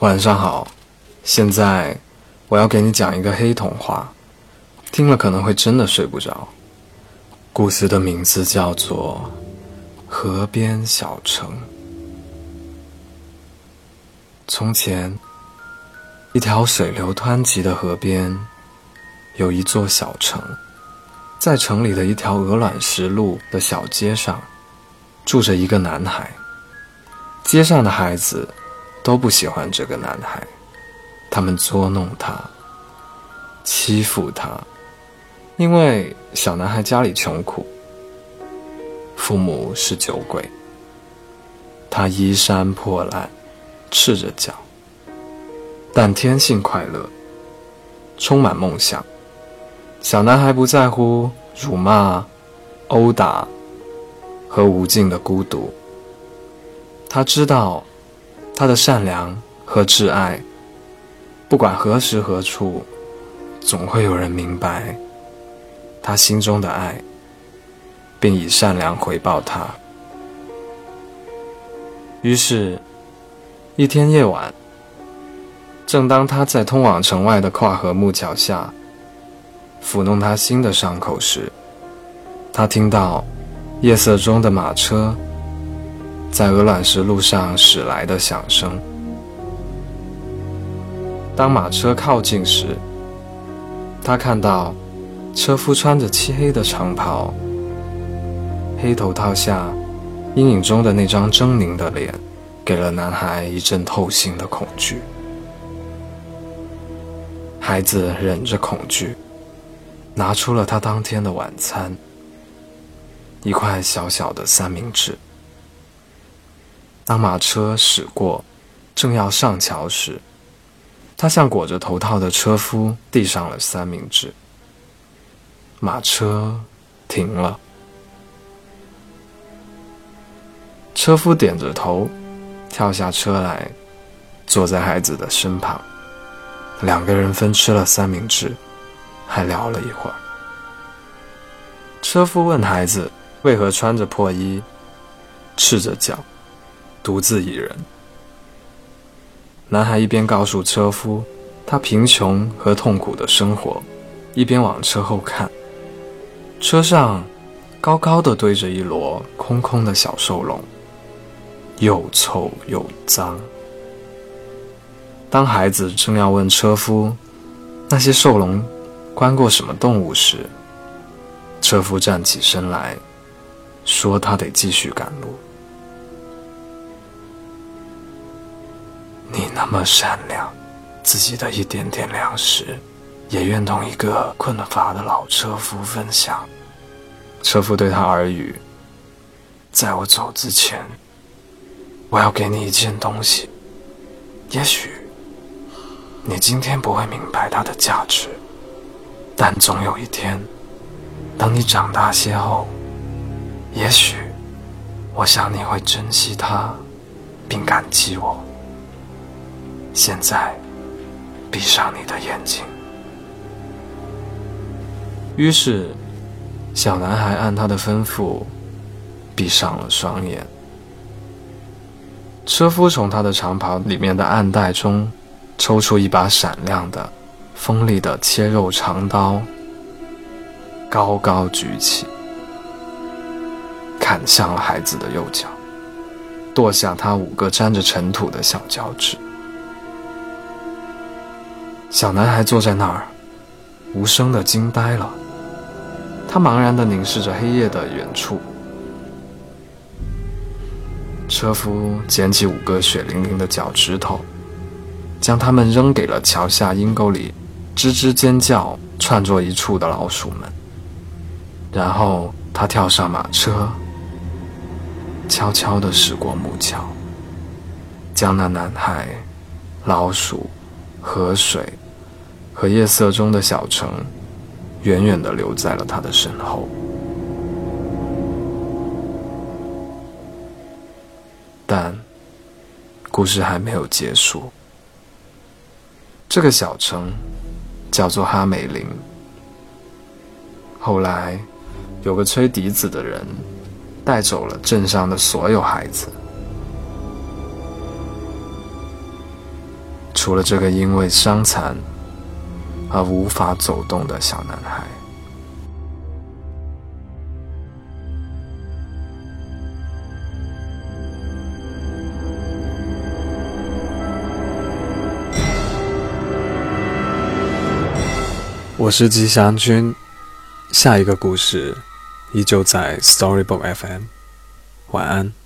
晚上好，现在我要给你讲一个黑童话，听了可能会真的睡不着。故事的名字叫做《河边小城》。从前，一条水流湍急的河边，有一座小城，在城里的一条鹅卵石路的小街上，住着一个男孩。街上的孩子。都不喜欢这个男孩，他们捉弄他，欺负他，因为小男孩家里穷苦，父母是酒鬼，他衣衫破烂，赤着脚，但天性快乐，充满梦想。小男孩不在乎辱骂、殴打和无尽的孤独，他知道。他的善良和挚爱，不管何时何处，总会有人明白他心中的爱，并以善良回报他。于是，一天夜晚，正当他在通往城外的跨河木桥下抚弄他新的伤口时，他听到夜色中的马车。在鹅卵石路上驶来的响声。当马车靠近时，他看到车夫穿着漆黑的长袍，黑头套下阴影中的那张狰狞的脸，给了男孩一阵透心的恐惧。孩子忍着恐惧，拿出了他当天的晚餐——一块小小的三明治。当马车驶过，正要上桥时，他向裹着头套的车夫递上了三明治。马车停了，车夫点着头，跳下车来，坐在孩子的身旁。两个人分吃了三明治，还聊了一会儿。车夫问孩子：“为何穿着破衣，赤着脚？”独自一人，男孩一边告诉车夫他贫穷和痛苦的生活，一边往车后看。车上高高的堆着一摞空空的小兽笼，又臭又脏。当孩子正要问车夫那些兽笼关过什么动物时，车夫站起身来说：“他得继续赶路。”你那么善良，自己的一点点粮食，也愿同一个困乏的老车夫分享。车夫对他耳语：“在我走之前，我要给你一件东西。也许你今天不会明白它的价值，但总有一天，等你长大些后，也许我想你会珍惜它，并感激我。”现在，闭上你的眼睛。于是，小男孩按他的吩咐，闭上了双眼。车夫从他的长袍里面的暗袋中，抽出一把闪亮的、锋利的切肉长刀，高高举起，砍向了孩子的右脚，剁下他五个沾着尘土的小脚趾。小男孩坐在那儿，无声的惊呆了。他茫然的凝视着黑夜的远处。车夫捡起五个血淋淋的脚趾头，将它们扔给了桥下阴沟里吱吱尖叫、串作一处的老鼠们。然后他跳上马车，悄悄地驶过木桥，将那男孩、老鼠。河水和夜色中的小城，远远地留在了他的身后。但故事还没有结束。这个小城叫做哈美林。后来，有个吹笛子的人带走了镇上的所有孩子。除了这个因为伤残而无法走动的小男孩。我是吉祥君，下一个故事依旧在 Storybook FM。晚安。